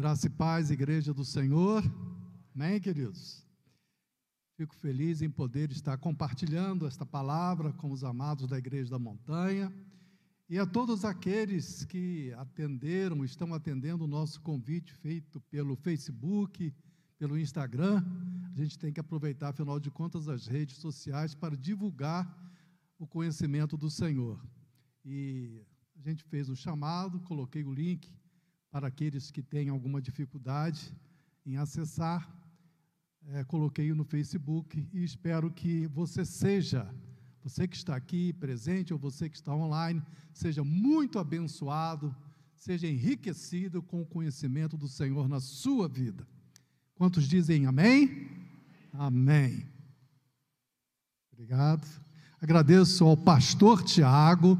Graça e paz, Igreja do Senhor. Amém, queridos? Fico feliz em poder estar compartilhando esta palavra com os amados da Igreja da Montanha e a todos aqueles que atenderam, estão atendendo o nosso convite feito pelo Facebook, pelo Instagram. A gente tem que aproveitar, afinal de contas, as redes sociais para divulgar o conhecimento do Senhor. E a gente fez um chamado, coloquei o link para aqueles que têm alguma dificuldade em acessar. É, coloquei no Facebook e espero que você seja, você que está aqui presente ou você que está online, seja muito abençoado, seja enriquecido com o conhecimento do Senhor na sua vida. Quantos dizem amém? Amém. Obrigado. Agradeço ao pastor Tiago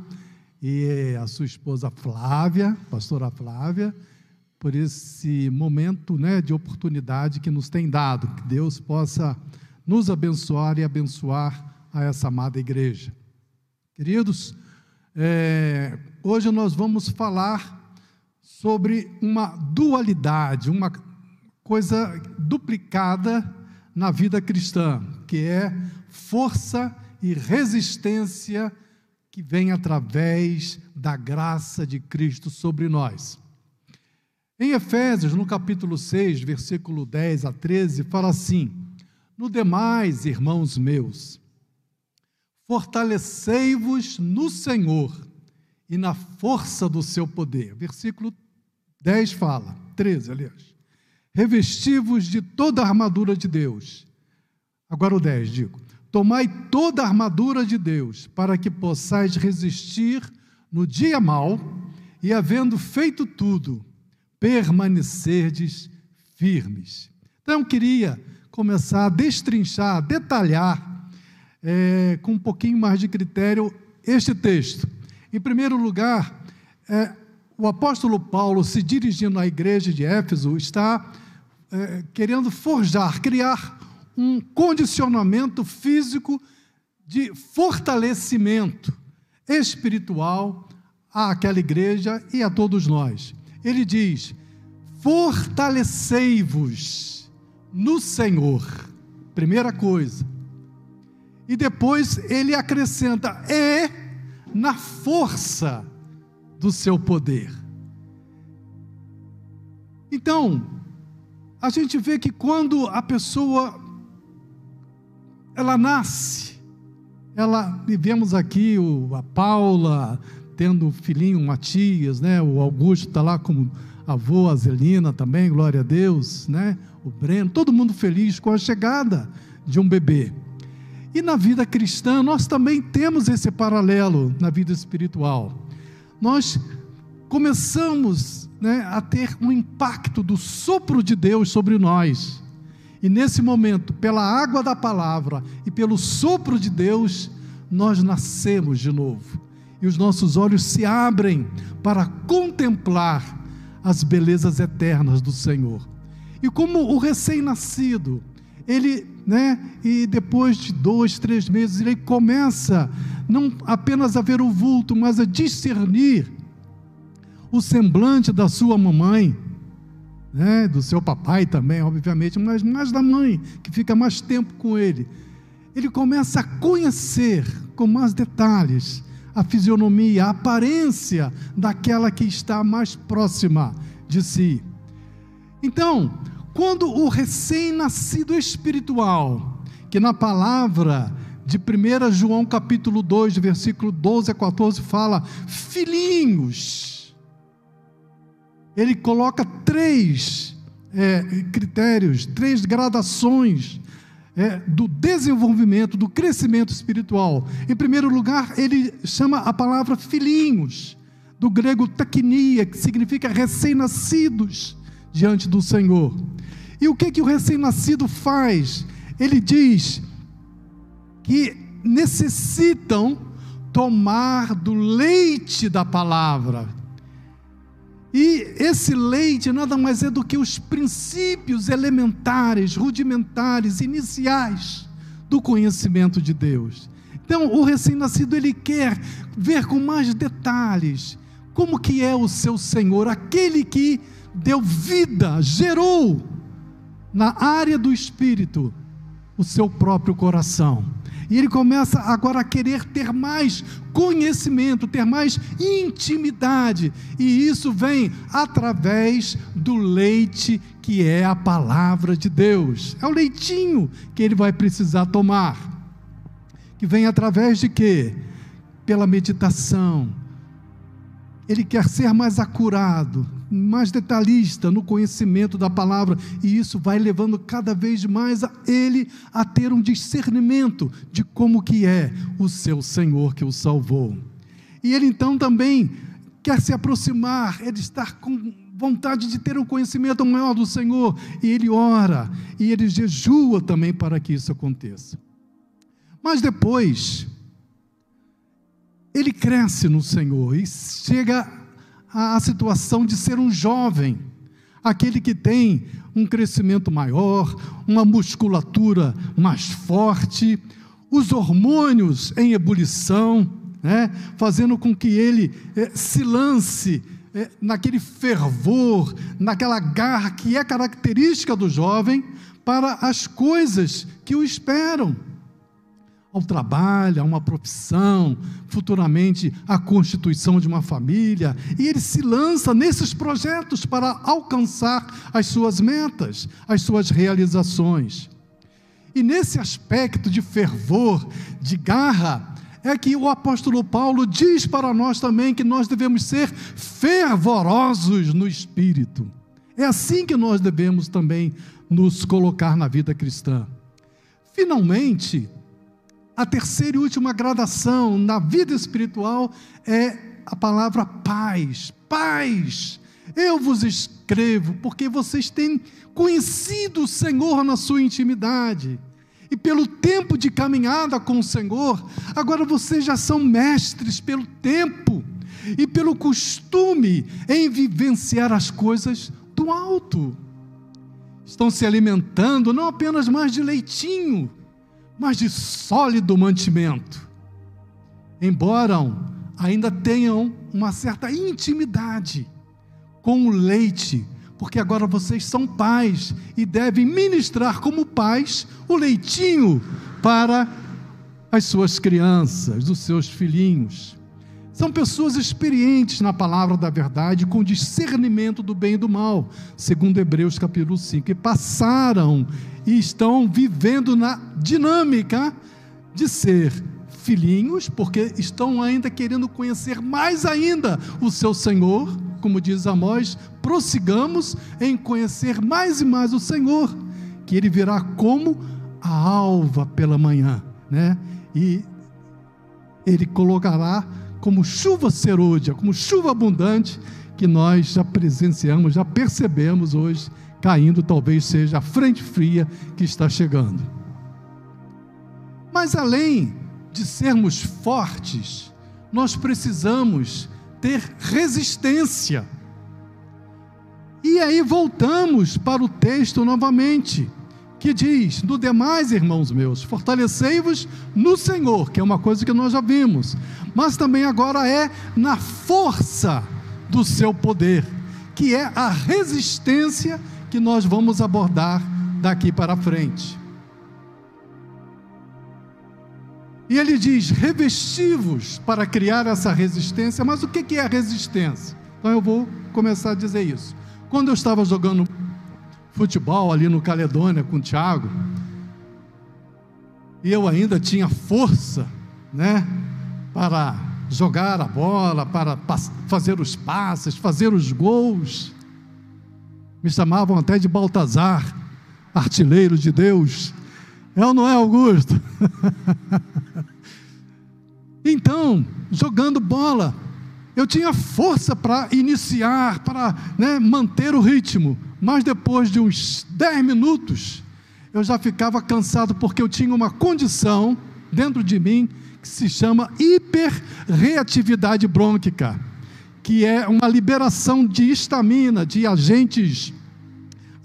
e a sua esposa Flávia, pastora Flávia, por esse momento né, de oportunidade que nos tem dado. Que Deus possa nos abençoar e abençoar a essa amada igreja. Queridos, é, hoje nós vamos falar sobre uma dualidade, uma coisa duplicada na vida cristã, que é força e resistência que vem através da graça de Cristo sobre nós. Em Efésios, no capítulo 6, versículo 10 a 13, fala assim: No demais, irmãos meus, fortalecei-vos no Senhor e na força do seu poder. Versículo 10 fala, 13, aliás. Revesti-vos de toda a armadura de Deus. Agora o 10, digo Tomai toda a armadura de Deus, para que possais resistir no dia mau e, havendo feito tudo, permanecerdes firmes. Então, eu queria começar a destrinchar, a detalhar, é, com um pouquinho mais de critério, este texto. Em primeiro lugar, é, o apóstolo Paulo, se dirigindo à igreja de Éfeso, está é, querendo forjar, criar um condicionamento físico de fortalecimento espiritual àquela igreja e a todos nós. Ele diz: fortalecei-vos no Senhor, primeira coisa. E depois ele acrescenta: e na força do seu poder. Então, a gente vê que quando a pessoa ela nasce. Ela, vivemos aqui o, a Paula tendo o filhinho Matias, né? O Augusto está lá como avô, a Zelina também, glória a Deus, né? O Breno, todo mundo feliz com a chegada de um bebê. E na vida cristã, nós também temos esse paralelo na vida espiritual. Nós começamos né, a ter um impacto do sopro de Deus sobre nós. E nesse momento, pela água da palavra e pelo sopro de Deus, nós nascemos de novo. E os nossos olhos se abrem para contemplar as belezas eternas do Senhor. E como o recém-nascido, ele, né, e depois de dois, três meses, ele começa não apenas a ver o vulto, mas a discernir o semblante da sua mamãe né, do seu papai também, obviamente, mas mais da mãe, que fica mais tempo com ele. Ele começa a conhecer com mais detalhes a fisionomia, a aparência daquela que está mais próxima de si. Então, quando o recém-nascido espiritual, que na palavra de 1 João capítulo 2, versículo 12 a 14 fala, filhinhos, ele coloca três é, critérios, três gradações é, do desenvolvimento, do crescimento espiritual. Em primeiro lugar, ele chama a palavra filhinhos, do grego taquinia, que significa recém-nascidos diante do Senhor. E o que, que o recém-nascido faz? Ele diz que necessitam tomar do leite da palavra, e esse leite nada mais é do que os princípios elementares, rudimentares, iniciais do conhecimento de Deus. Então, o recém-nascido ele quer ver com mais detalhes como que é o seu Senhor, aquele que deu vida, gerou na área do espírito o seu próprio coração. E ele começa agora a querer ter mais conhecimento, ter mais intimidade. E isso vem através do leite que é a palavra de Deus. É o leitinho que ele vai precisar tomar. Que vem através de quê? Pela meditação. Ele quer ser mais acurado, mais detalhista no conhecimento da palavra, e isso vai levando cada vez mais a ele a ter um discernimento de como que é o seu Senhor que o salvou. E ele então também quer se aproximar, ele está com vontade de ter um conhecimento maior do Senhor, e ele ora, e ele jejua também para que isso aconteça. Mas depois, ele cresce no Senhor e chega a, a situação de ser um jovem, aquele que tem um crescimento maior, uma musculatura mais forte, os hormônios em ebulição, né, fazendo com que ele eh, se lance eh, naquele fervor, naquela garra que é característica do jovem para as coisas que o esperam ao trabalho, a uma profissão, futuramente a constituição de uma família, e ele se lança nesses projetos para alcançar as suas metas, as suas realizações. E nesse aspecto de fervor, de garra, é que o apóstolo Paulo diz para nós também que nós devemos ser fervorosos no espírito. É assim que nós devemos também nos colocar na vida cristã. Finalmente, a terceira e última gradação na vida espiritual é a palavra paz. Paz. Eu vos escrevo porque vocês têm conhecido o Senhor na sua intimidade. E pelo tempo de caminhada com o Senhor, agora vocês já são mestres pelo tempo e pelo costume em vivenciar as coisas do alto. Estão se alimentando não apenas mais de leitinho, mas de sólido mantimento. Embora ainda tenham uma certa intimidade com o leite, porque agora vocês são pais e devem ministrar como pais o leitinho para as suas crianças, os seus filhinhos. São pessoas experientes na palavra da verdade, com discernimento do bem e do mal, segundo Hebreus capítulo 5, e passaram e estão vivendo na dinâmica de ser filhinhos, porque estão ainda querendo conhecer mais ainda o seu Senhor, como diz Amós, prossigamos em conhecer mais e mais o Senhor, que ele virá como a alva pela manhã, né? E ele colocará como chuva serôdia, como chuva abundante, que nós já presenciamos, já percebemos hoje, caindo, talvez seja a frente fria que está chegando. Mas além de sermos fortes, nós precisamos ter resistência. E aí voltamos para o texto novamente que diz: No demais, irmãos meus, fortalecei-vos no Senhor, que é uma coisa que nós já vimos, mas também agora é na força do seu poder, que é a resistência que nós vamos abordar daqui para frente. E ele diz: revestivos para criar essa resistência, mas o que é resistência? Então eu vou começar a dizer isso. Quando eu estava jogando futebol ali no Caledônia com o Thiago. E eu ainda tinha força, né, para jogar a bola, para fazer os passes, fazer os gols. Me chamavam até de Baltazar, artilheiro de Deus. É ou não é, Augusto? então, jogando bola, eu tinha força para iniciar, para né, manter o ritmo, mas depois de uns 10 minutos, eu já ficava cansado porque eu tinha uma condição dentro de mim que se chama hiperreatividade brônquica, que é uma liberação de histamina, de agentes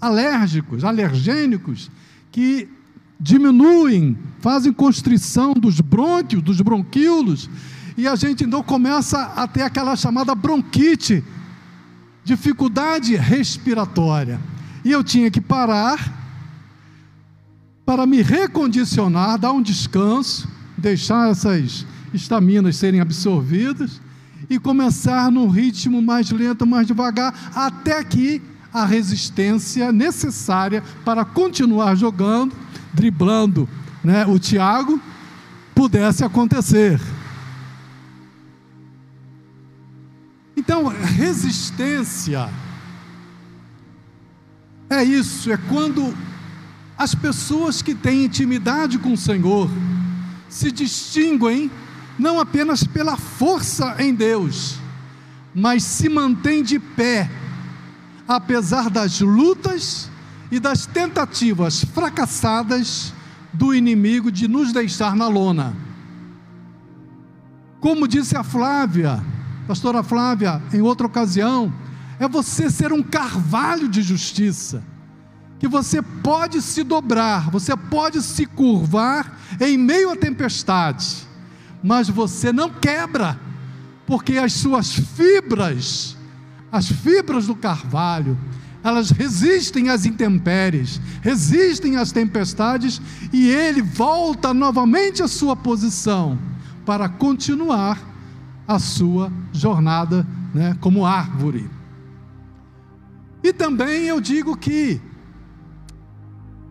alérgicos, alergênicos, que diminuem, fazem constrição dos brônquios, dos bronquíolos, e a gente então começa a ter aquela chamada bronquite dificuldade respiratória. E eu tinha que parar para me recondicionar, dar um descanso, deixar essas estaminas serem absorvidas e começar num ritmo mais lento, mais devagar, até que a resistência necessária para continuar jogando, driblando né, o Tiago, pudesse acontecer. Resistência é isso, é quando as pessoas que têm intimidade com o Senhor se distinguem não apenas pela força em Deus, mas se mantêm de pé, apesar das lutas e das tentativas fracassadas do inimigo de nos deixar na lona. Como disse a Flávia, pastora Flávia, em outra ocasião, é você ser um carvalho de justiça, que você pode se dobrar, você pode se curvar em meio à tempestade, mas você não quebra, porque as suas fibras, as fibras do carvalho, elas resistem às intempéries, resistem às tempestades e ele volta novamente à sua posição para continuar a sua jornada né, como árvore. E também eu digo que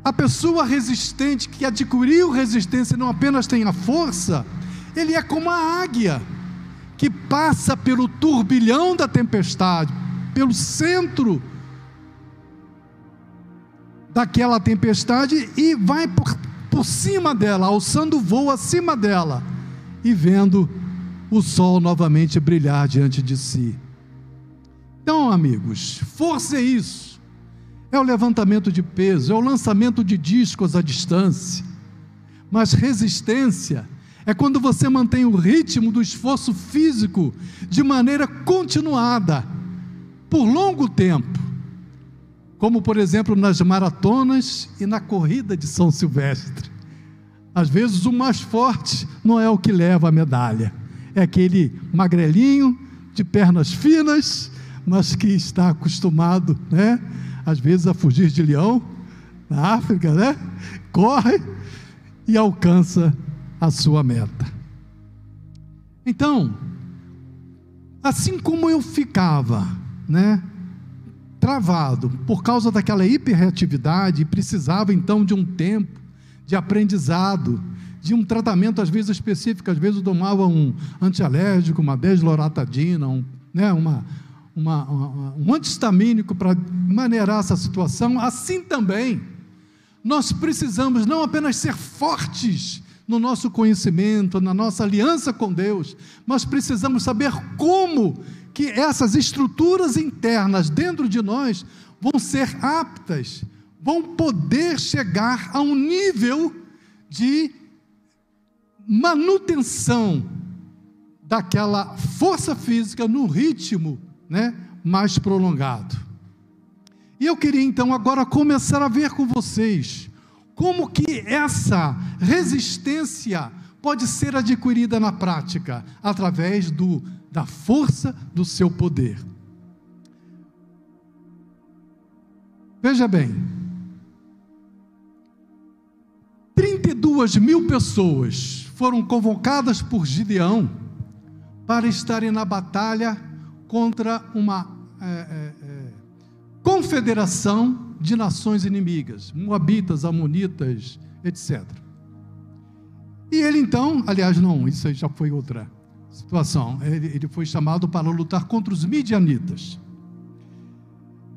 a pessoa resistente que adquiriu resistência não apenas tem a força, ele é como a águia que passa pelo turbilhão da tempestade, pelo centro daquela tempestade e vai por, por cima dela, alçando voo acima dela e vendo o sol novamente brilhar diante de si. Então, amigos, força é isso. É o levantamento de peso, é o lançamento de discos à distância. Mas resistência é quando você mantém o ritmo do esforço físico de maneira continuada, por longo tempo. Como, por exemplo, nas maratonas e na corrida de São Silvestre. Às vezes, o mais forte não é o que leva a medalha é aquele magrelinho, de pernas finas, mas que está acostumado, né? Às vezes a fugir de leão na África, né? Corre e alcança a sua meta. Então, assim como eu ficava, né? Travado por causa daquela hiperreatividade, precisava então de um tempo de aprendizado, de um tratamento, às vezes específico, às vezes eu tomava um antialérgico, uma desloratadina, um, né, uma, uma, uma, um antihistamínico para maneirar essa situação. Assim também, nós precisamos não apenas ser fortes no nosso conhecimento, na nossa aliança com Deus, mas precisamos saber como que essas estruturas internas dentro de nós vão ser aptas, vão poder chegar a um nível de manutenção daquela força física no ritmo né, mais prolongado. E eu queria então agora começar a ver com vocês como que essa resistência pode ser adquirida na prática através do, da força do seu poder. Veja bem, 32 mil pessoas foram convocadas por Gideão para estarem na batalha contra uma é, é, é, confederação de nações inimigas, Moabitas, Amonitas, etc. E ele então, aliás, não, isso aí já foi outra situação, ele, ele foi chamado para lutar contra os midianitas.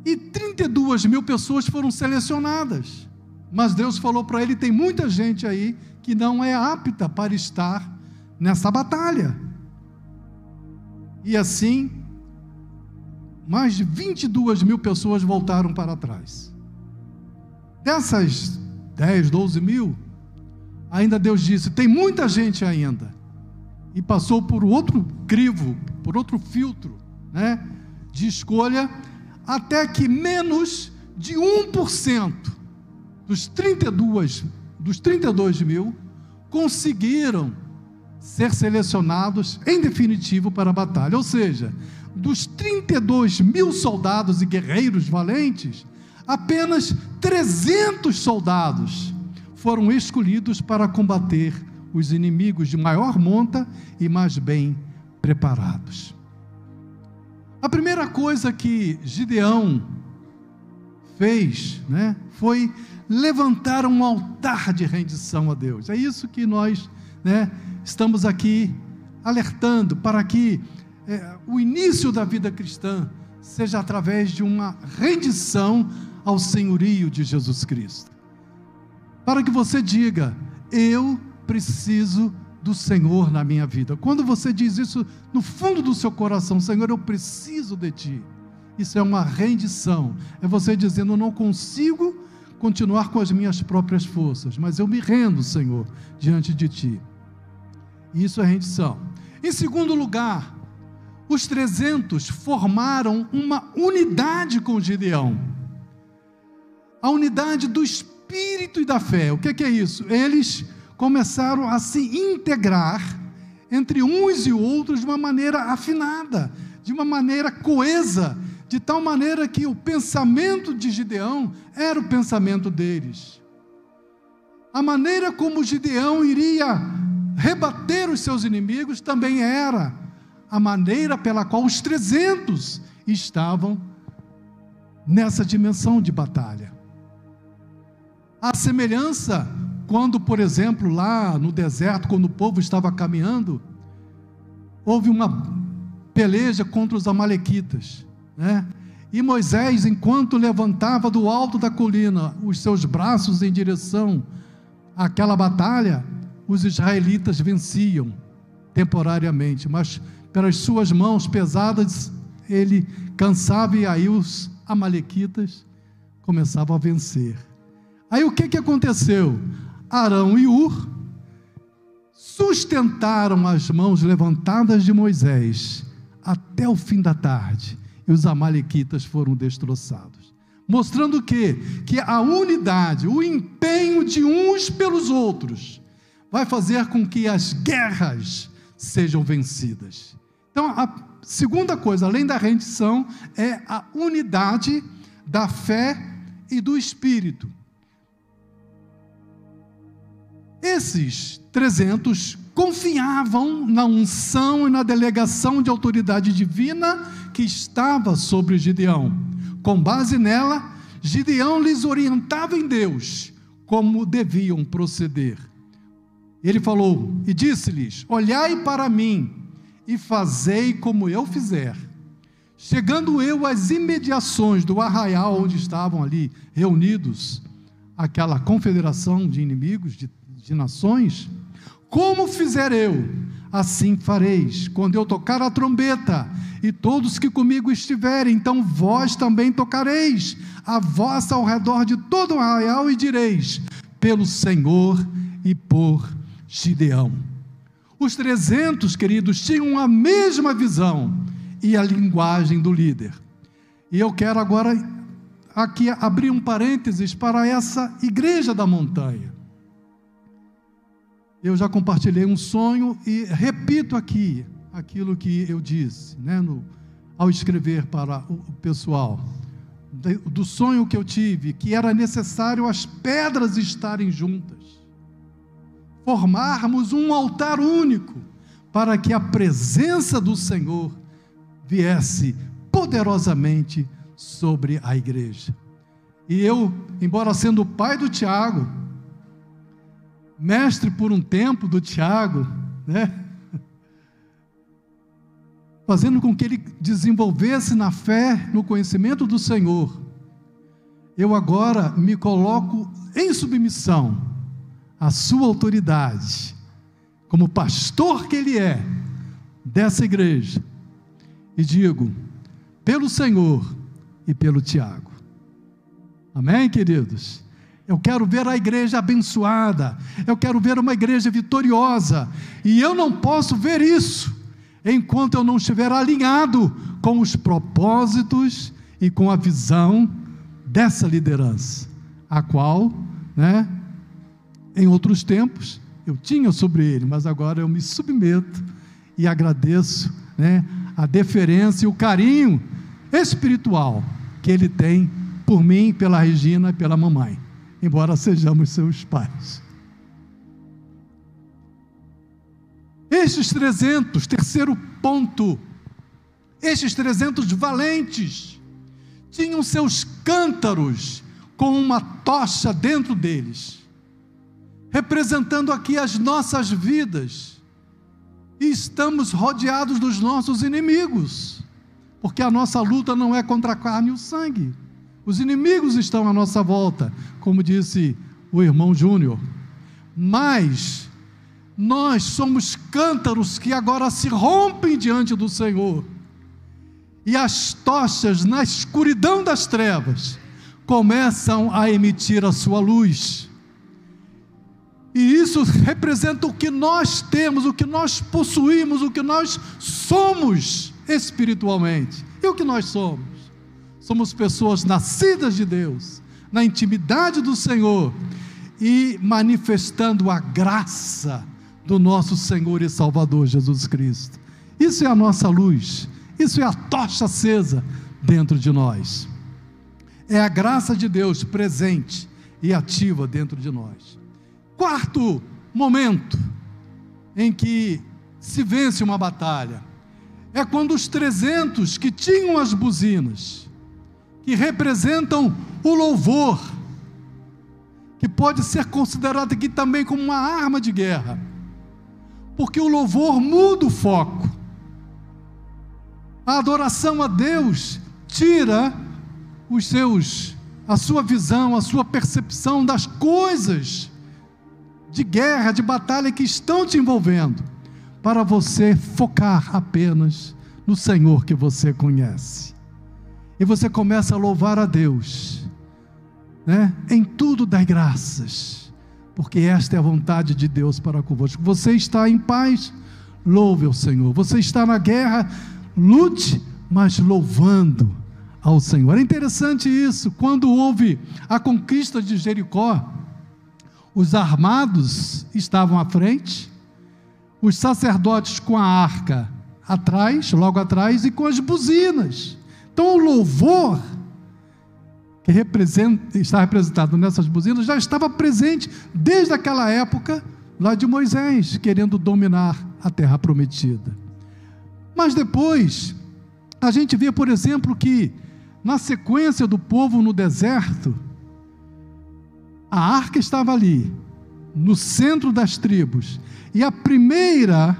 E 32 mil pessoas foram selecionadas. Mas Deus falou para ele: tem muita gente aí que não é apta para estar nessa batalha. E assim, mais de 22 mil pessoas voltaram para trás. Dessas 10, 12 mil, ainda Deus disse: tem muita gente ainda. E passou por outro crivo, por outro filtro, né, de escolha, até que menos de 1% dos 32 dos 32 mil, conseguiram ser selecionados em definitivo para a batalha. Ou seja, dos 32 mil soldados e guerreiros valentes, apenas 300 soldados foram escolhidos para combater os inimigos de maior monta e mais bem preparados. A primeira coisa que Gideão fez, né, foi levantar um altar de rendição a Deus. É isso que nós, né, estamos aqui alertando para que é, o início da vida cristã seja através de uma rendição ao senhorio de Jesus Cristo. Para que você diga: eu preciso do Senhor na minha vida. Quando você diz isso no fundo do seu coração, Senhor, eu preciso de Ti. Isso é uma rendição. É você dizendo: eu não consigo continuar com as minhas próprias forças, mas eu me rendo, Senhor, diante de Ti. Isso é rendição. Em segundo lugar, os 300 formaram uma unidade com Gideão. A unidade do espírito e da fé. O que é isso? Eles começaram a se integrar entre uns e outros de uma maneira afinada, de uma maneira coesa, de tal maneira que o pensamento de Gideão era o pensamento deles. A maneira como Gideão iria rebater os seus inimigos também era a maneira pela qual os 300 estavam nessa dimensão de batalha. A semelhança quando, por exemplo, lá no deserto, quando o povo estava caminhando, houve uma peleja contra os amalequitas, né? E Moisés, enquanto levantava do alto da colina os seus braços em direção àquela batalha, os israelitas venciam temporariamente, mas pelas suas mãos pesadas ele cansava e aí os amalequitas começavam a vencer. Aí o que, que aconteceu? Arão e Ur sustentaram as mãos levantadas de Moisés até o fim da tarde, e os amalequitas foram destroçados. Mostrando que que a unidade, o empenho de uns pelos outros vai fazer com que as guerras sejam vencidas. Então, a segunda coisa, além da rendição, é a unidade da fé e do espírito. Esses 300 confiavam na unção e na delegação de autoridade divina que estava sobre Gideão. Com base nela, Gideão lhes orientava em Deus como deviam proceder. Ele falou e disse-lhes: Olhai para mim e fazei como eu fizer. Chegando eu às imediações do arraial onde estavam ali reunidos aquela confederação de inimigos, de de nações, como fizer eu, assim fareis, quando eu tocar a trombeta, e todos que comigo estiverem, então vós também tocareis a vossa ao redor de todo o arraial, e direis: pelo Senhor e por Gideão. Os trezentos, queridos, tinham a mesma visão e a linguagem do líder. E eu quero agora aqui abrir um parênteses para essa igreja da montanha. Eu já compartilhei um sonho e repito aqui aquilo que eu disse, né, no, ao escrever para o pessoal, do sonho que eu tive, que era necessário as pedras estarem juntas, formarmos um altar único, para que a presença do Senhor viesse poderosamente sobre a igreja. E eu, embora sendo o pai do Tiago, mestre por um tempo do Tiago, né? Fazendo com que ele desenvolvesse na fé, no conhecimento do Senhor. Eu agora me coloco em submissão à sua autoridade, como pastor que ele é dessa igreja, e digo, pelo Senhor e pelo Tiago. Amém, queridos? Eu quero ver a igreja abençoada. Eu quero ver uma igreja vitoriosa. E eu não posso ver isso enquanto eu não estiver alinhado com os propósitos e com a visão dessa liderança, a qual, né, em outros tempos eu tinha sobre ele, mas agora eu me submeto e agradeço, né, a deferência e o carinho espiritual que ele tem por mim, pela Regina e pela mamãe, embora sejamos seus pais. Estes 300, terceiro ponto, estes 300 valentes tinham seus cântaros com uma tocha dentro deles, representando aqui as nossas vidas, e estamos rodeados dos nossos inimigos, porque a nossa luta não é contra a carne e o sangue, os inimigos estão à nossa volta, como disse o irmão Júnior, mas nós somos cântaros que agora se rompem diante do Senhor e as tochas na escuridão das trevas começam a emitir a sua luz. E isso representa o que nós temos, o que nós possuímos, o que nós somos espiritualmente. E o que nós somos? Somos pessoas nascidas de Deus, na intimidade do Senhor e manifestando a graça do nosso Senhor e Salvador Jesus Cristo. Isso é a nossa luz. Isso é a tocha acesa dentro de nós. É a graça de Deus presente e ativa dentro de nós. Quarto momento em que se vence uma batalha é quando os 300 que tinham as buzinas, que representam o louvor, que pode ser considerado aqui também como uma arma de guerra, porque o louvor muda o foco. A adoração a Deus tira os seus a sua visão, a sua percepção das coisas de guerra, de batalha que estão te envolvendo, para você focar apenas no Senhor que você conhece. E você começa a louvar a Deus, né? Em tudo dai graças, porque esta é a vontade de Deus para convosco. Você está em paz, louve ao Senhor. Você está na guerra, lute, mas louvando ao Senhor. É interessante isso, quando houve a conquista de Jericó, os armados estavam à frente, os sacerdotes com a arca atrás, logo atrás, e com as buzinas. Então o louvor que representa, está representado nessas buzinas já estava presente desde aquela época lá de Moisés, querendo dominar a terra prometida. Mas depois, a gente vê, por exemplo, que na sequência do povo no deserto, a arca estava ali, no centro das tribos, e a primeira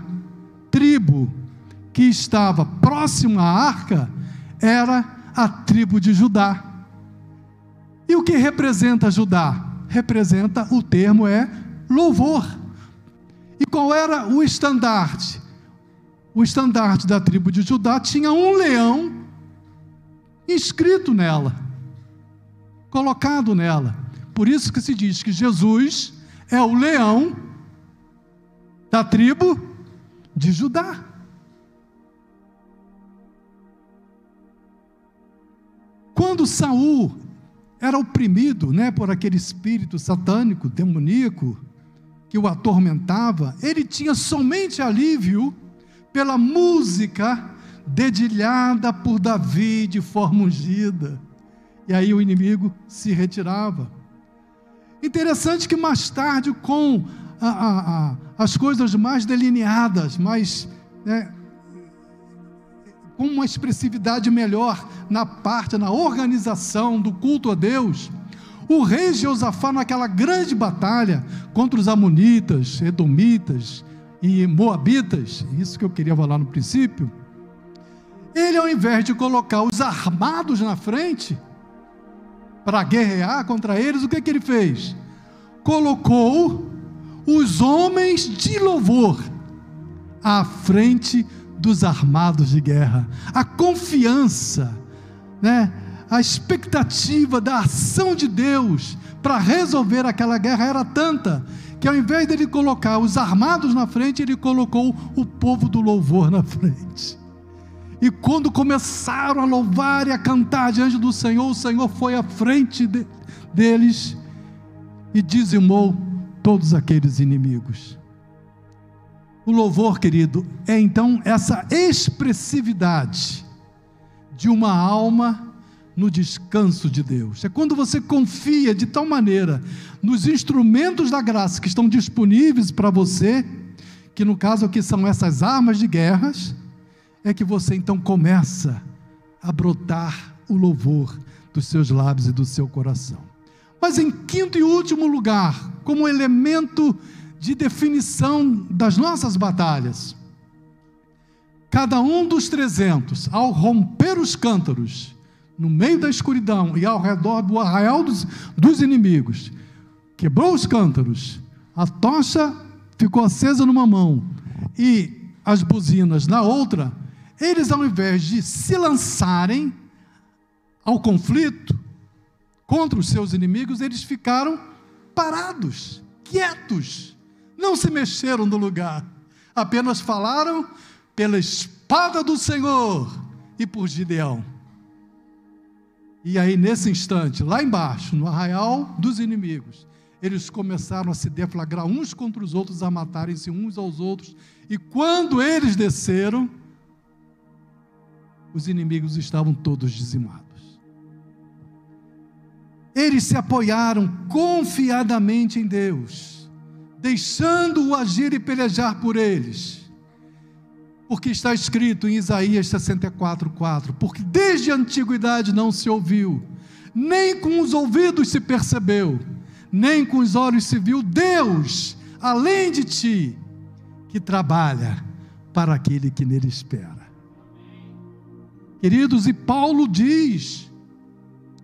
tribo que estava próxima à arca era a tribo de Judá. E o que representa Judá? Representa o termo é louvor. E qual era o estandarte? o estandarte da tribo de Judá tinha um leão inscrito nela, colocado nela. Por isso que se diz que Jesus é o leão da tribo de Judá. Quando Saul era oprimido, né, por aquele espírito satânico, demoníaco que o atormentava, ele tinha somente alívio pela música dedilhada por Davi de forma ungida. E aí o inimigo se retirava. Interessante que mais tarde, com a, a, a, as coisas mais delineadas, mais né, uma expressividade melhor na parte, na organização do culto a Deus, o rei Josafá, naquela grande batalha contra os Amonitas, Edomitas, e Moabitas, isso que eu queria falar no princípio, ele ao invés de colocar os armados na frente, para guerrear contra eles, o que, que ele fez? Colocou os homens de louvor à frente dos armados de guerra. A confiança, né? a expectativa da ação de Deus para resolver aquela guerra era tanta que ao invés dele colocar os armados na frente, ele colocou o povo do louvor na frente. E quando começaram a louvar e a cantar diante do Senhor, o Senhor foi à frente de, deles e dizimou todos aqueles inimigos. O louvor, querido, é então essa expressividade de uma alma no descanso de Deus. É quando você confia de tal maneira nos instrumentos da graça que estão disponíveis para você, que no caso aqui são essas armas de guerras, é que você então começa a brotar o louvor dos seus lábios e do seu coração. Mas em quinto e último lugar, como elemento de definição das nossas batalhas, cada um dos trezentos, ao romper os cântaros, no meio da escuridão e ao redor do arraial dos, dos inimigos, quebrou os cântaros, a tocha ficou acesa numa mão e as buzinas na outra, eles, ao invés de se lançarem ao conflito contra os seus inimigos, eles ficaram parados, quietos, não se mexeram do lugar, apenas falaram pela espada do Senhor e por Gideão. E aí, nesse instante, lá embaixo, no arraial dos inimigos, eles começaram a se deflagrar uns contra os outros, a matarem-se uns aos outros. E quando eles desceram, os inimigos estavam todos dizimados. Eles se apoiaram confiadamente em Deus, deixando-o agir e pelejar por eles porque está escrito em Isaías 64:4, porque desde a antiguidade não se ouviu, nem com os ouvidos se percebeu, nem com os olhos se viu Deus, além de ti, que trabalha para aquele que nele espera. Queridos, e Paulo diz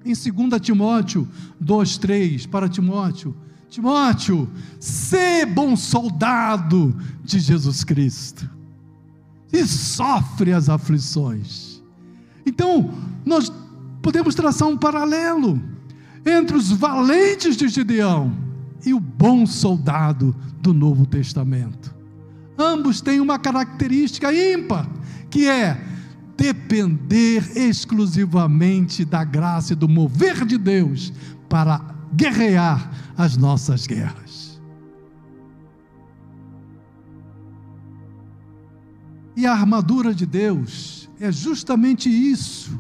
em 2 Timóteo 2:3 para Timóteo, Timóteo, sê bom soldado de Jesus Cristo e sofre as aflições. Então, nós podemos traçar um paralelo entre os valentes de Gideão e o bom soldado do Novo Testamento. Ambos têm uma característica ímpar, que é depender exclusivamente da graça e do mover de Deus para guerrear as nossas guerras. E a armadura de Deus é justamente isso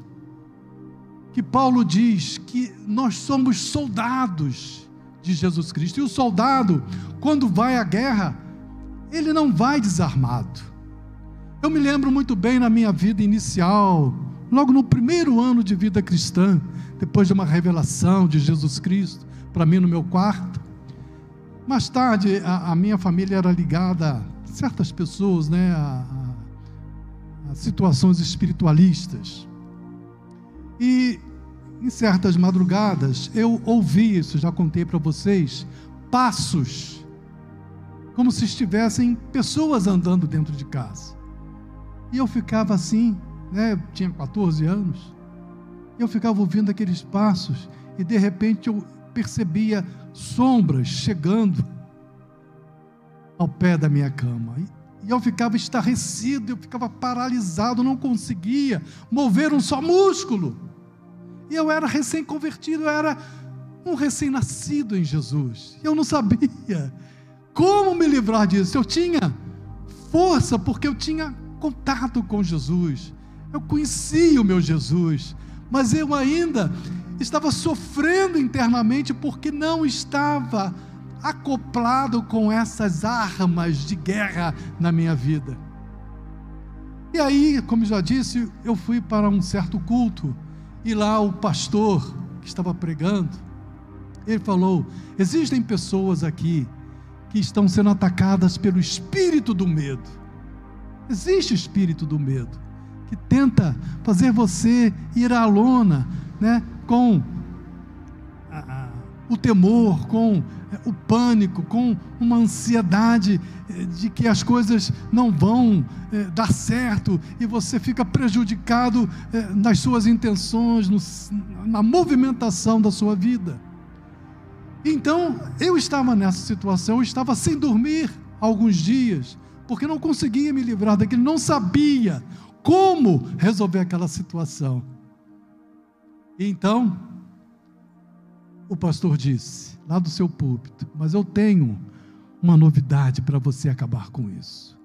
que Paulo diz que nós somos soldados de Jesus Cristo. E o soldado, quando vai à guerra, ele não vai desarmado. Eu me lembro muito bem na minha vida inicial, logo no primeiro ano de vida cristã, depois de uma revelação de Jesus Cristo para mim no meu quarto. Mais tarde, a, a, minha família era ligada a certas pessoas, né, a, situações espiritualistas. E em certas madrugadas eu ouvi isso, já contei para vocês, passos, como se estivessem pessoas andando dentro de casa. E eu ficava assim, né, tinha 14 anos, eu ficava ouvindo aqueles passos e de repente eu percebia sombras chegando ao pé da minha cama. E eu ficava estarrecido, eu ficava paralisado, não conseguia mover um só músculo. E eu era recém-convertido, eu era um recém-nascido em Jesus. Eu não sabia como me livrar disso. Eu tinha força porque eu tinha contato com Jesus. Eu conhecia o meu Jesus, mas eu ainda estava sofrendo internamente porque não estava acoplado com essas armas de guerra na minha vida. E aí, como já disse, eu fui para um certo culto e lá o pastor que estava pregando, ele falou: existem pessoas aqui que estão sendo atacadas pelo espírito do medo. Existe espírito do medo que tenta fazer você ir à lona, né, com o temor, com eh, o pânico, com uma ansiedade eh, de que as coisas não vão eh, dar certo e você fica prejudicado nas suas intenções, na movimentação da sua vida. Então, eu estava nessa situação, eu estava sem dormir alguns dias, porque não conseguia me livrar daquilo, não sabia como resolver aquela situação. Então, o pastor disse, lá do seu púlpito, mas eu tenho uma novidade para você acabar com isso.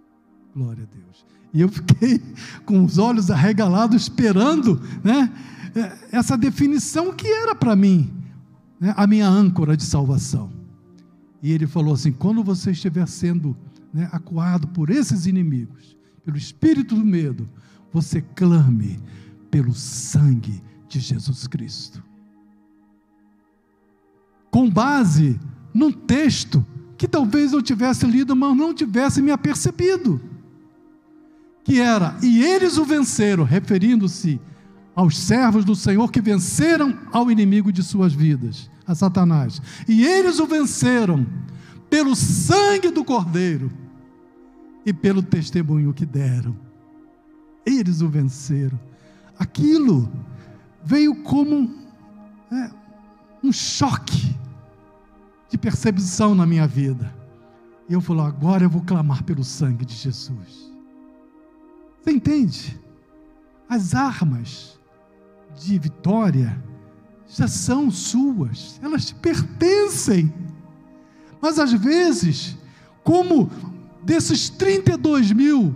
Glória a Deus. E eu fiquei com os olhos arregalados, esperando né, é, essa definição que era para mim, né, a minha âncora de salvação. E ele falou assim: quando você estiver sendo né, acuado por esses inimigos, pelo espírito do medo, você clame pelo sangue de Jesus Cristo. Com base num texto que talvez eu tivesse lido, mas não tivesse me apercebido. Que era, e eles o venceram, referindo-se aos servos do Senhor que venceram ao inimigo de suas vidas, a Satanás. E eles o venceram pelo sangue do Cordeiro e pelo testemunho que deram. Eles o venceram. Aquilo veio como é, um choque de percepção na minha vida. E eu falo, agora eu vou clamar pelo sangue de Jesus. Você entende? As armas de vitória já são suas, elas te pertencem. Mas às vezes, como desses 32 mil,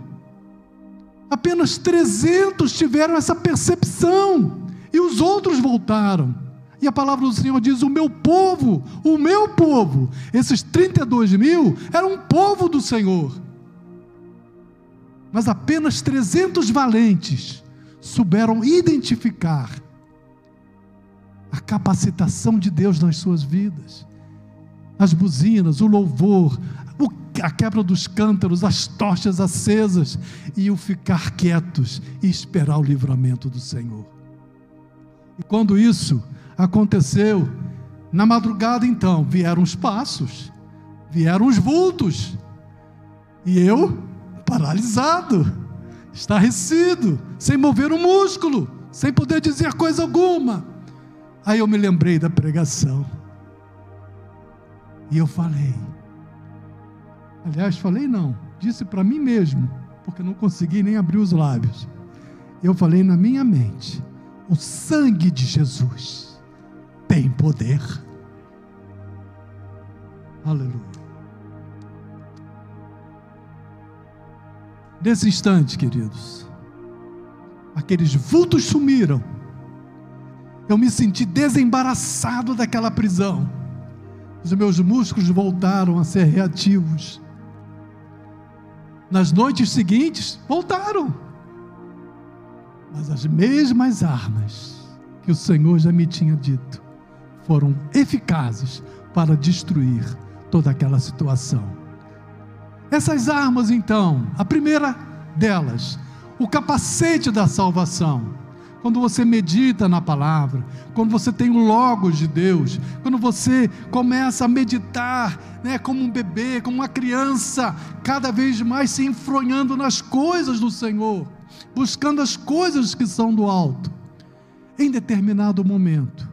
apenas 300 tiveram essa percepção e os outros voltaram. E a palavra do Senhor diz: O meu povo, o meu povo, esses 32 mil eram um povo do Senhor. Mas apenas 300 valentes souberam identificar a capacitação de Deus nas suas vidas. As buzinas, o louvor, a quebra dos cântaros, as tochas acesas e o ficar quietos e esperar o livramento do Senhor. E quando isso aconteceu, na madrugada então vieram os passos, vieram os vultos, e eu paralisado, estarrecido, sem mover um músculo, sem poder dizer coisa alguma. Aí eu me lembrei da pregação. E eu falei. Aliás, falei não, disse para mim mesmo, porque não consegui nem abrir os lábios. Eu falei na minha mente: o sangue de Jesus tem poder. Aleluia. Nesse instante, queridos, aqueles vultos sumiram. Eu me senti desembaraçado daquela prisão. Os meus músculos voltaram a ser reativos. Nas noites seguintes, voltaram. Mas as mesmas armas que o Senhor já me tinha dito foram eficazes para destruir toda aquela situação. Essas armas, então, a primeira delas, o capacete da salvação quando você medita na palavra, quando você tem o Logos de Deus, quando você começa a meditar, né, como um bebê, como uma criança, cada vez mais se enfronhando nas coisas do Senhor, buscando as coisas que são do alto. Em determinado momento,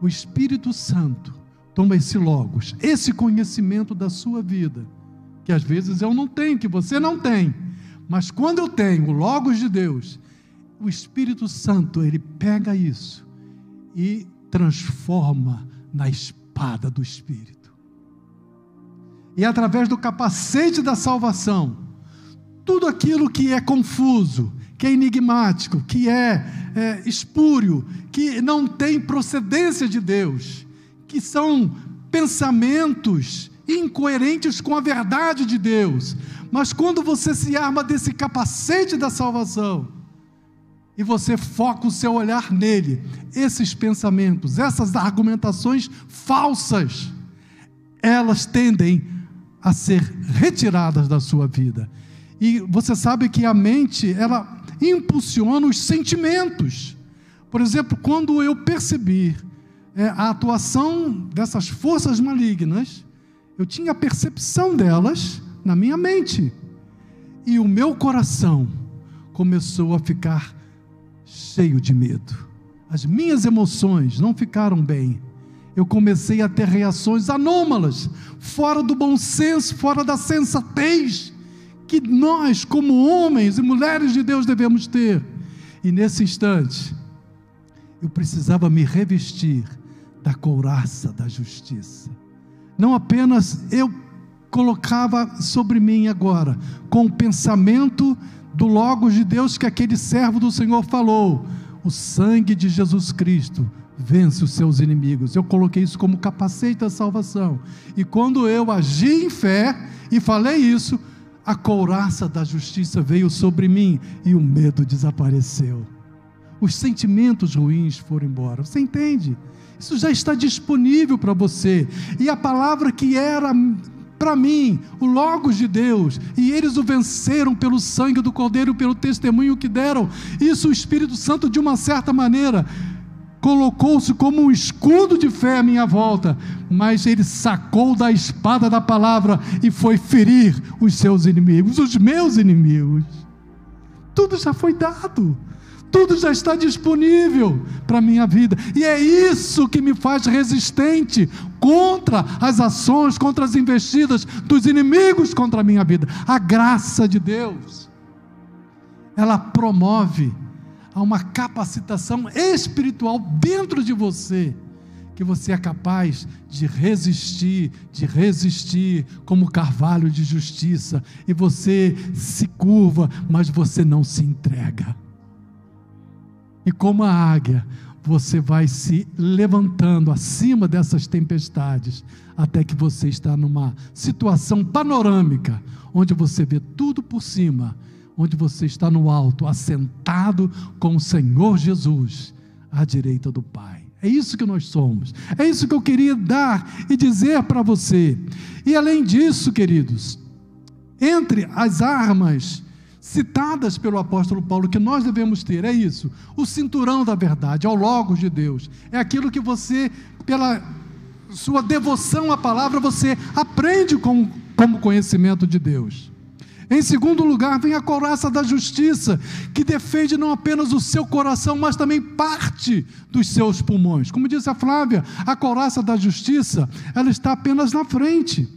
o Espírito Santo toma esse Logos, esse conhecimento da sua vida, que às vezes eu não tenho, que você não tem, mas quando eu tenho o Logos de Deus, o Espírito Santo, ele pega isso e transforma na espada do Espírito. E através do capacete da salvação, tudo aquilo que é confuso, que é enigmático, que é, é espúrio, que não tem procedência de Deus, que são pensamentos incoerentes com a verdade de Deus. Mas quando você se arma desse capacete da salvação, e você foca o seu olhar nele, esses pensamentos, essas argumentações falsas, elas tendem a ser retiradas da sua vida. E você sabe que a mente, ela impulsiona os sentimentos. Por exemplo, quando eu percebi é, a atuação dessas forças malignas, eu tinha a percepção delas na minha mente. E o meu coração começou a ficar cheio de medo. As minhas emoções não ficaram bem. Eu comecei a ter reações anômalas, fora do bom senso, fora da sensatez que nós, como homens e mulheres de Deus, devemos ter. E nesse instante, eu precisava me revestir da couraça da justiça. Não apenas eu colocava sobre mim agora, com o pensamento do Logos de Deus que aquele servo do Senhor falou: o sangue de Jesus Cristo vence os seus inimigos. Eu coloquei isso como capacete da salvação. E quando eu agi em fé e falei isso, a couraça da justiça veio sobre mim e o medo desapareceu. Os sentimentos ruins foram embora. Você entende? Isso já está disponível para você. E a palavra que era para mim, o Logos de Deus, e eles o venceram pelo sangue do Cordeiro, pelo testemunho que deram. Isso o Espírito Santo, de uma certa maneira, colocou-se como um escudo de fé à minha volta, mas ele sacou da espada da palavra e foi ferir os seus inimigos, os meus inimigos. Tudo já foi dado tudo já está disponível para a minha vida, e é isso que me faz resistente contra as ações, contra as investidas dos inimigos contra a minha vida. A graça de Deus, ela promove a uma capacitação espiritual dentro de você, que você é capaz de resistir, de resistir como carvalho de justiça, e você se curva, mas você não se entrega. E como a águia, você vai se levantando acima dessas tempestades, até que você está numa situação panorâmica, onde você vê tudo por cima, onde você está no alto, assentado com o Senhor Jesus à direita do Pai. É isso que nós somos. É isso que eu queria dar e dizer para você. E além disso, queridos, entre as armas citadas pelo apóstolo Paulo que nós devemos ter, é isso: o cinturão da verdade, ao Logos de Deus. É aquilo que você, pela sua devoção à palavra, você aprende com, como conhecimento de Deus. Em segundo lugar, vem a coraça da justiça, que defende não apenas o seu coração, mas também parte dos seus pulmões. Como disse a Flávia, a coraça da justiça, ela está apenas na frente.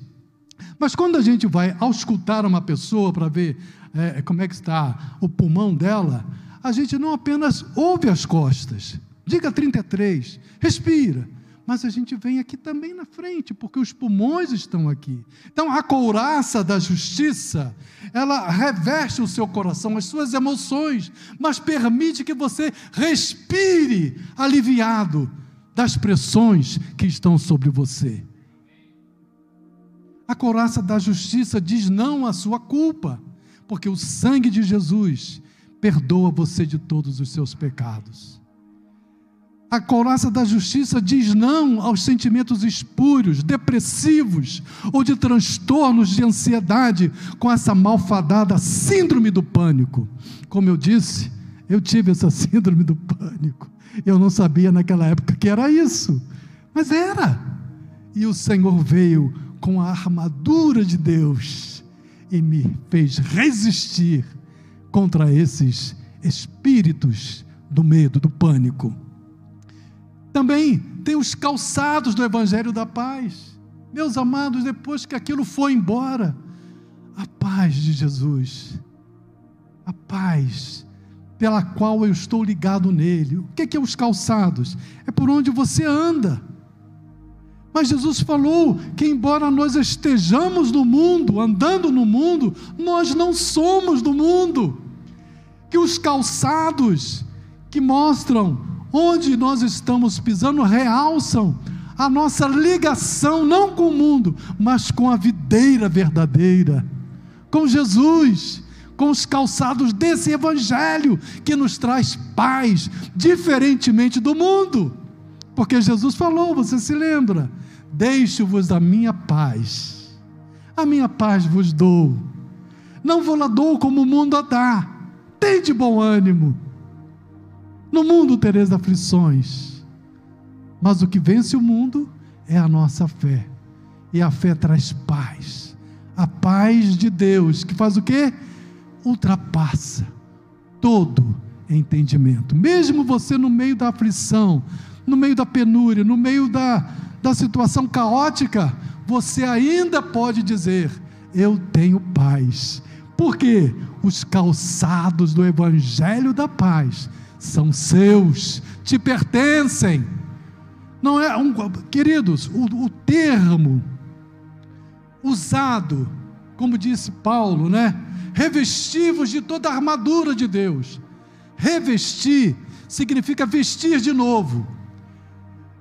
Mas quando a gente vai auscultar uma pessoa para ver é, como é que está o pulmão dela, a gente não apenas ouve as costas, diga 33, respira, mas a gente vem aqui também na frente, porque os pulmões estão aqui. Então, a couraça da justiça, ela reveste o seu coração, as suas emoções, mas permite que você respire aliviado das pressões que estão sobre você. A couraça da justiça diz não à sua culpa porque o sangue de Jesus perdoa você de todos os seus pecados. A couraça da justiça diz não aos sentimentos espúrios, depressivos ou de transtornos de ansiedade com essa malfadada síndrome do pânico. Como eu disse, eu tive essa síndrome do pânico. Eu não sabia naquela época que era isso, mas era. E o Senhor veio com a armadura de Deus e me fez resistir contra esses espíritos do medo, do pânico. Também tem os calçados do Evangelho da Paz. Meus amados, depois que aquilo foi embora, a paz de Jesus, a paz pela qual eu estou ligado nele. O que é, os calçados? É por onde você anda. Mas Jesus falou que, embora nós estejamos no mundo, andando no mundo, nós não somos do mundo. Que os calçados que mostram onde nós estamos pisando realçam a nossa ligação, não com o mundo, mas com a videira verdadeira, com Jesus, com os calçados desse Evangelho que nos traz paz, diferentemente do mundo. Porque Jesus falou, você se lembra? Deixo-vos a minha paz, a minha paz vos dou. Não vou lá dou como o mundo a dá. Tem de bom ânimo. No mundo tereis aflições, mas o que vence o mundo é a nossa fé. E a fé traz paz. A paz de Deus, que faz o quê? Ultrapassa todo entendimento. Mesmo você no meio da aflição, no meio da penúria, no meio da, da situação caótica, você ainda pode dizer: Eu tenho paz. Porque os calçados do Evangelho da Paz são seus, te pertencem. Não é um, queridos, o, o termo, usado, como disse Paulo, né? Revestivos de toda a armadura de Deus. Revestir significa vestir de novo.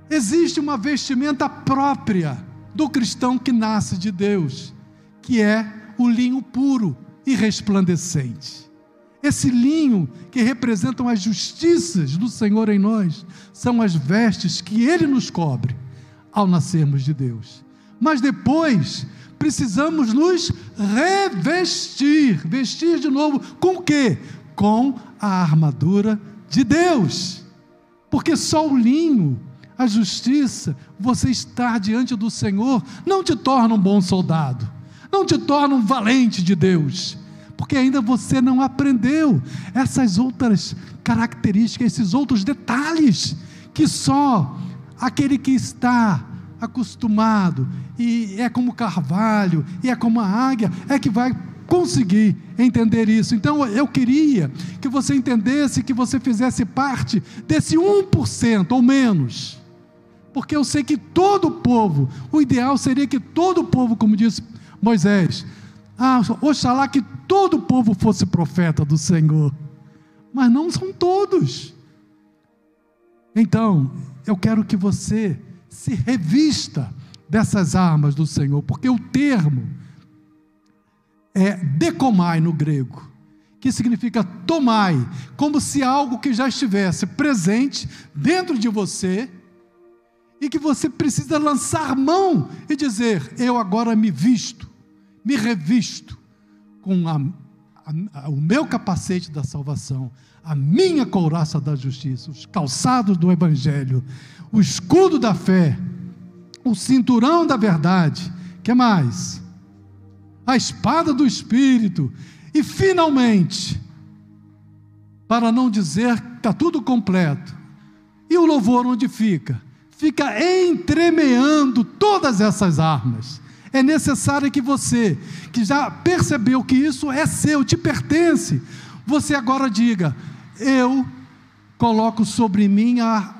Existe uma vestimenta própria do cristão que nasce de Deus, que é o linho puro e resplandecente. Esse linho que representam as justiças do Senhor em nós, são as vestes que Ele nos cobre ao nascermos de Deus. Mas depois precisamos nos revestir, vestir de novo com o quê? Com a armadura de Deus. Porque só o linho, a justiça, você estar diante do Senhor, não te torna um bom soldado, não te torna um valente de Deus, porque ainda você não aprendeu essas outras características, esses outros detalhes que só aquele que está acostumado e é como carvalho e é como a águia é que vai conseguir entender isso. Então eu queria que você entendesse que você fizesse parte desse 1% ou menos. Porque eu sei que todo o povo, o ideal seria que todo o povo, como disse Moisés, ah, oxalá que todo o povo fosse profeta do Senhor. Mas não são todos. Então, eu quero que você se revista dessas armas do Senhor, porque o termo é decomai no grego, que significa tomai, como se algo que já estivesse presente dentro de você e que você precisa lançar mão e dizer: Eu agora me visto, me revisto com a, a, o meu capacete da salvação, a minha couraça da justiça, os calçados do Evangelho, o escudo da fé, o cinturão da verdade, que mais? a espada do Espírito, e finalmente, para não dizer que está tudo completo, e o louvor onde fica? Fica entremeando todas essas armas. É necessário que você, que já percebeu que isso é seu, te pertence, você agora diga: Eu coloco sobre mim a,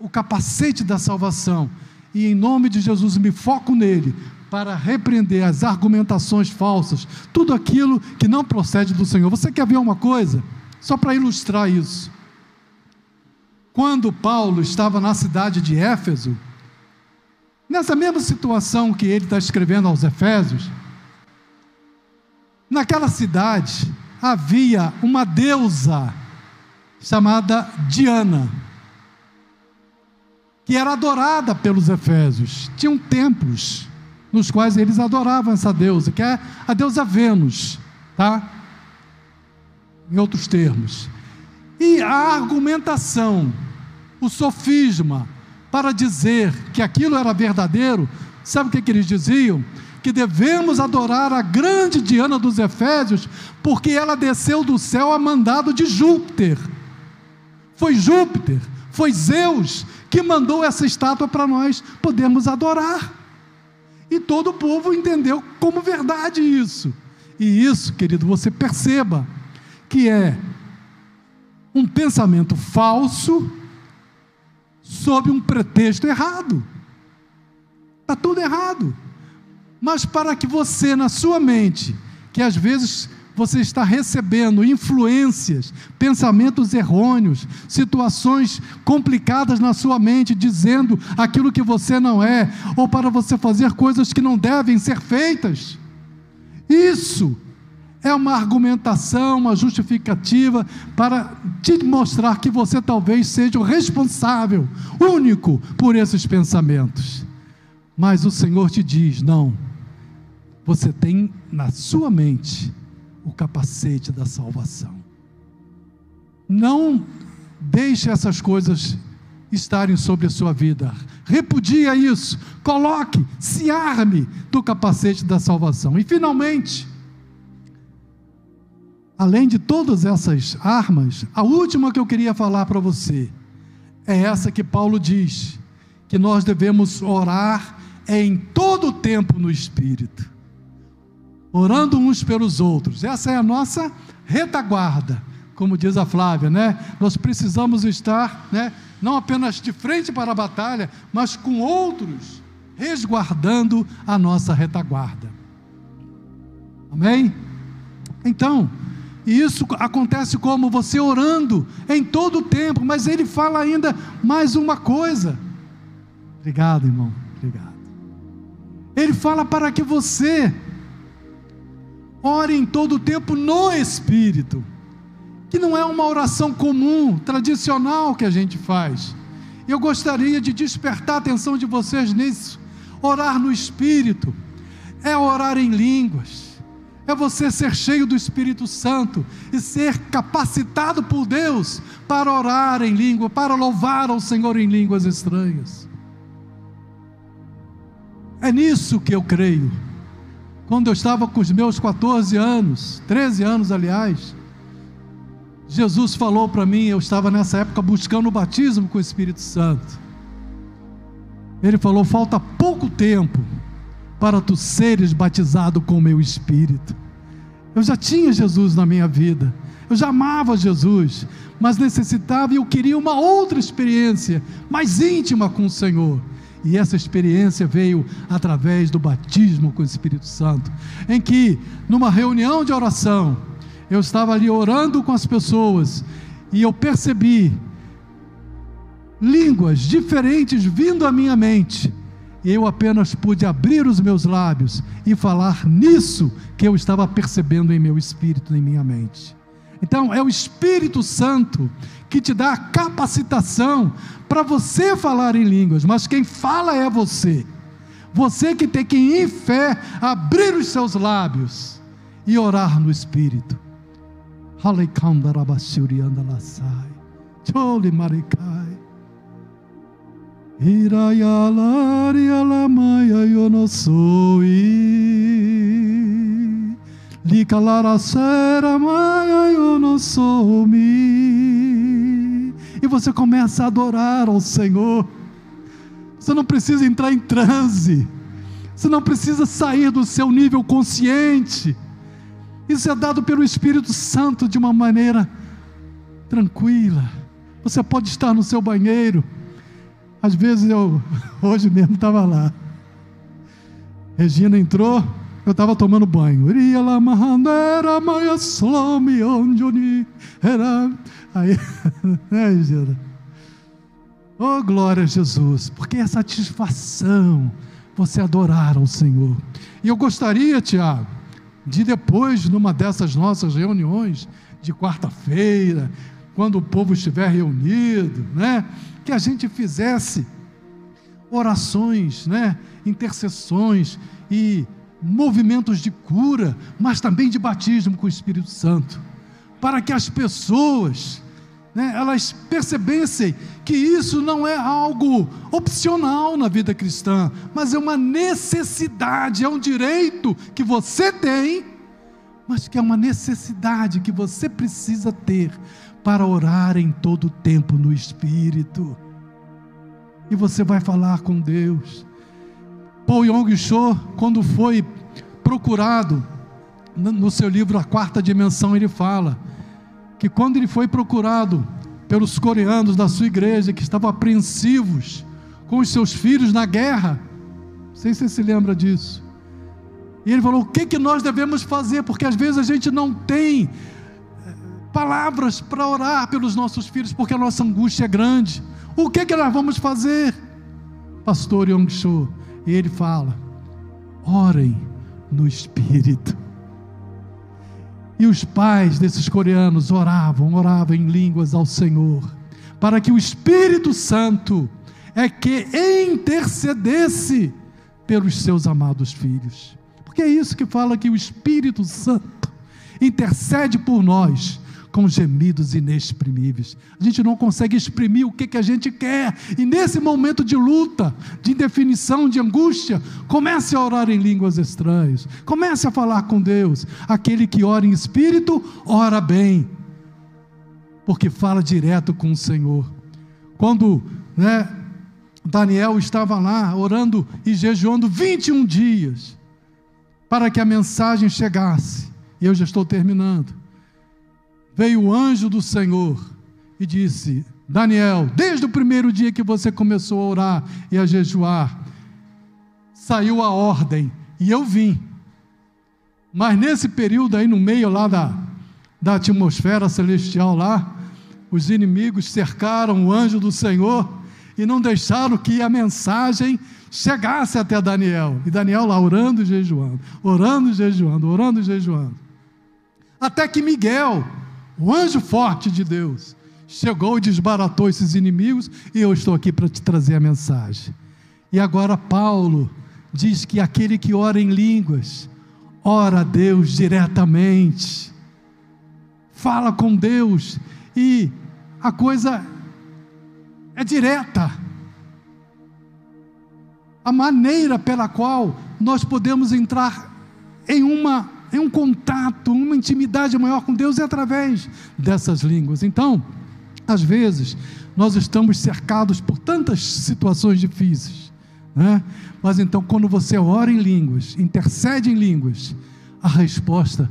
o capacete da salvação, e em nome de Jesus me foco nele, para repreender as argumentações falsas, tudo aquilo que não procede do Senhor. Você quer ver uma coisa? Só para ilustrar isso. Quando Paulo estava na cidade de Éfeso, nessa mesma situação que ele está escrevendo aos Efésios, naquela cidade havia uma deusa chamada Diana, que era adorada pelos Efésios. Tinham templos nos quais eles adoravam essa deusa, que é a deusa Vênus, tá? Em outros termos. E a argumentação, o sofisma, para dizer que aquilo era verdadeiro, sabe o que, que eles diziam? Que devemos adorar a grande Diana dos Efésios, porque ela desceu do céu a mandado de Júpiter. Foi Júpiter, foi Zeus que mandou essa estátua para nós podermos adorar. E todo o povo entendeu como verdade isso. E isso, querido, você perceba que é um pensamento falso sob um pretexto errado. Está tudo errado. Mas para que você, na sua mente, que às vezes você está recebendo influências, pensamentos errôneos, situações complicadas na sua mente, dizendo aquilo que você não é, ou para você fazer coisas que não devem ser feitas. Isso é uma argumentação, uma justificativa para te mostrar que você talvez seja o responsável, único, por esses pensamentos. Mas o Senhor te diz: não, você tem na sua mente o capacete da salvação. Não deixe essas coisas estarem sobre a sua vida. Repudia isso. Coloque, se arme do capacete da salvação. E finalmente, além de todas essas armas, a última que eu queria falar para você é essa que Paulo diz, que nós devemos orar em todo o tempo no Espírito orando uns pelos outros. Essa é a nossa retaguarda, como diz a Flávia, né? Nós precisamos estar, né, não apenas de frente para a batalha, mas com outros resguardando a nossa retaguarda. Amém? Então, isso acontece como você orando em todo o tempo, mas ele fala ainda mais uma coisa. Obrigado, irmão. Obrigado. Ele fala para que você ore em todo o tempo no Espírito, que não é uma oração comum, tradicional que a gente faz. Eu gostaria de despertar a atenção de vocês nisso. Orar no Espírito é orar em línguas, é você ser cheio do Espírito Santo e ser capacitado por Deus para orar em língua, para louvar ao Senhor em línguas estranhas. É nisso que eu creio. Quando eu estava com os meus 14 anos, 13 anos, aliás, Jesus falou para mim, eu estava nessa época buscando o batismo com o Espírito Santo. Ele falou: falta pouco tempo para tu seres batizado com o meu Espírito. Eu já tinha Jesus na minha vida, eu já amava Jesus, mas necessitava e eu queria uma outra experiência, mais íntima com o Senhor. E essa experiência veio através do batismo com o Espírito Santo, em que, numa reunião de oração, eu estava ali orando com as pessoas e eu percebi línguas diferentes vindo à minha mente. Eu apenas pude abrir os meus lábios e falar nisso que eu estava percebendo em meu espírito, em minha mente. Então, é o Espírito Santo que te dá a capacitação para você falar em línguas, mas quem fala é você. Você que tem que, em fé, abrir os seus lábios e orar no Espírito. Chole marikai. Irayalari alamaya yonosoi. Likalaracera maia yonosomi. E você começa a adorar ao Senhor. Você não precisa entrar em transe. Você não precisa sair do seu nível consciente. Isso é dado pelo Espírito Santo de uma maneira tranquila. Você pode estar no seu banheiro às vezes eu, hoje mesmo estava lá. Regina entrou, eu estava tomando banho. Aí, né, Regina? Oh, glória a Jesus, porque é satisfação você adorar ao Senhor. E eu gostaria, Tiago, de depois, numa dessas nossas reuniões de quarta-feira, quando o povo estiver reunido, né? que a gente fizesse orações, né, intercessões e movimentos de cura, mas também de batismo com o Espírito Santo, para que as pessoas, né, elas percebessem que isso não é algo opcional na vida cristã, mas é uma necessidade, é um direito que você tem, mas que é uma necessidade que você precisa ter para orar em todo o tempo no Espírito. E você vai falar com Deus. Paul Yong Cho, quando foi procurado, no seu livro A Quarta Dimensão, ele fala que quando ele foi procurado pelos coreanos da sua igreja, que estavam apreensivos com os seus filhos na guerra, não sei se você se lembra disso. E ele falou: o que, que nós devemos fazer? Porque às vezes a gente não tem palavras para orar pelos nossos filhos, porque a nossa angústia é grande. O que, que nós vamos fazer? Pastor Yong Cho, ele fala: orem no Espírito. E os pais desses coreanos oravam, oravam em línguas ao Senhor, para que o Espírito Santo é que intercedesse pelos seus amados filhos. Porque é isso que fala que o Espírito Santo intercede por nós com gemidos inexprimíveis. A gente não consegue exprimir o que, que a gente quer. E nesse momento de luta, de indefinição, de angústia, comece a orar em línguas estranhas. Comece a falar com Deus. Aquele que ora em espírito, ora bem. Porque fala direto com o Senhor. Quando né, Daniel estava lá orando e jejuando 21 dias para que a mensagem chegasse. E eu já estou terminando veio o anjo do Senhor e disse: Daniel, desde o primeiro dia que você começou a orar e a jejuar, saiu a ordem e eu vim. Mas nesse período aí, no meio lá da, da atmosfera celestial lá, os inimigos cercaram o anjo do Senhor e não deixaram que a mensagem chegasse até Daniel. E Daniel lá orando e jejuando, orando e jejuando, orando e jejuando. Até que Miguel, o anjo forte de Deus, chegou e desbaratou esses inimigos, e eu estou aqui para te trazer a mensagem. E agora Paulo diz que aquele que ora em línguas, ora a Deus diretamente, fala com Deus, e a coisa é direta. A maneira pela qual nós podemos entrar em uma em um contato, uma intimidade maior com Deus é através dessas línguas. Então, às vezes, nós estamos cercados por tantas situações difíceis, né? mas então, quando você ora em línguas, intercede em línguas, a resposta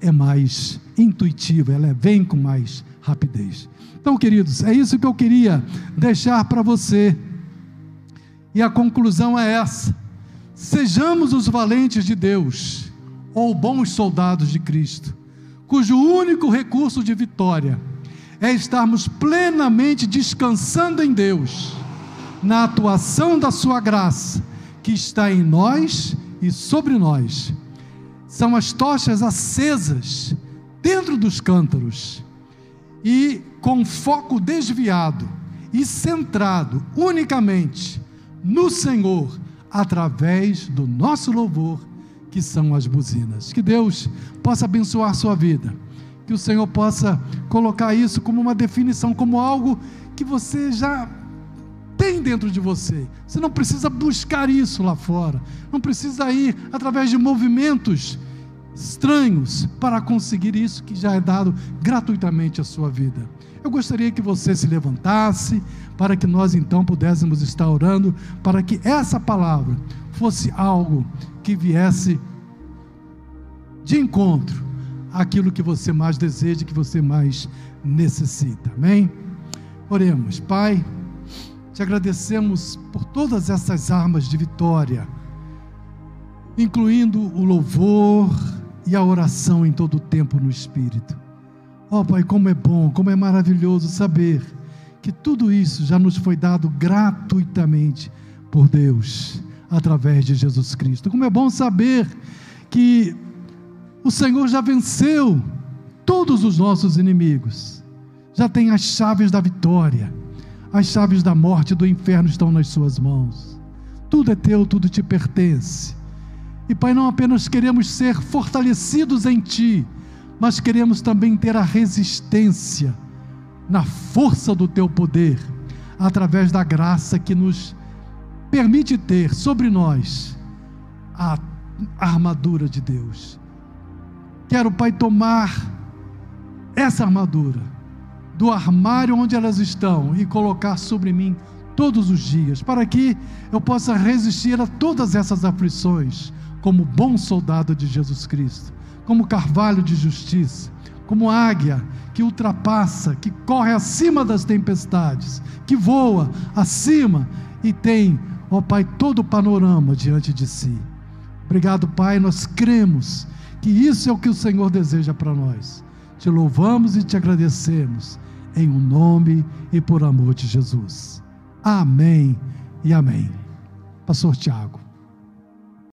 é mais intuitiva, ela vem com mais rapidez. Então, queridos, é isso que eu queria deixar para você. E a conclusão é essa: sejamos os valentes de Deus, ou bons soldados de Cristo, cujo único recurso de vitória é estarmos plenamente descansando em Deus, na atuação da Sua graça, que está em nós e sobre nós. São as tochas acesas dentro dos cântaros e com foco desviado e centrado unicamente no Senhor, através do nosso louvor, que são as buzinas. Que Deus possa abençoar sua vida. Que o Senhor possa colocar isso como uma definição, como algo que você já tem dentro de você. Você não precisa buscar isso lá fora. Não precisa ir através de movimentos estranhos para conseguir isso que já é dado gratuitamente à sua vida. Eu gostaria que você se levantasse para que nós então pudéssemos estar orando para que essa palavra fosse algo que viesse de encontro àquilo que você mais deseja, que você mais necessita. Amém? Oremos, Pai. Te agradecemos por todas essas armas de vitória, incluindo o louvor, e a oração em todo o tempo no Espírito. Ó oh, Pai, como é bom, como é maravilhoso saber que tudo isso já nos foi dado gratuitamente por Deus, através de Jesus Cristo. Como é bom saber que o Senhor já venceu todos os nossos inimigos, já tem as chaves da vitória, as chaves da morte e do inferno estão nas Suas mãos. Tudo é teu, tudo te pertence. E Pai, não apenas queremos ser fortalecidos em Ti, mas queremos também ter a resistência na força do Teu poder, através da graça que nos permite ter sobre nós a armadura de Deus. Quero, Pai, tomar essa armadura do armário onde elas estão e colocar sobre mim todos os dias, para que eu possa resistir a todas essas aflições como bom soldado de Jesus Cristo, como carvalho de justiça, como águia que ultrapassa, que corre acima das tempestades, que voa acima e tem, ó Pai, todo o panorama diante de si. Obrigado, Pai, nós cremos que isso é o que o Senhor deseja para nós. Te louvamos e te agradecemos, em o um nome e por amor de Jesus. Amém e amém. Pastor Tiago.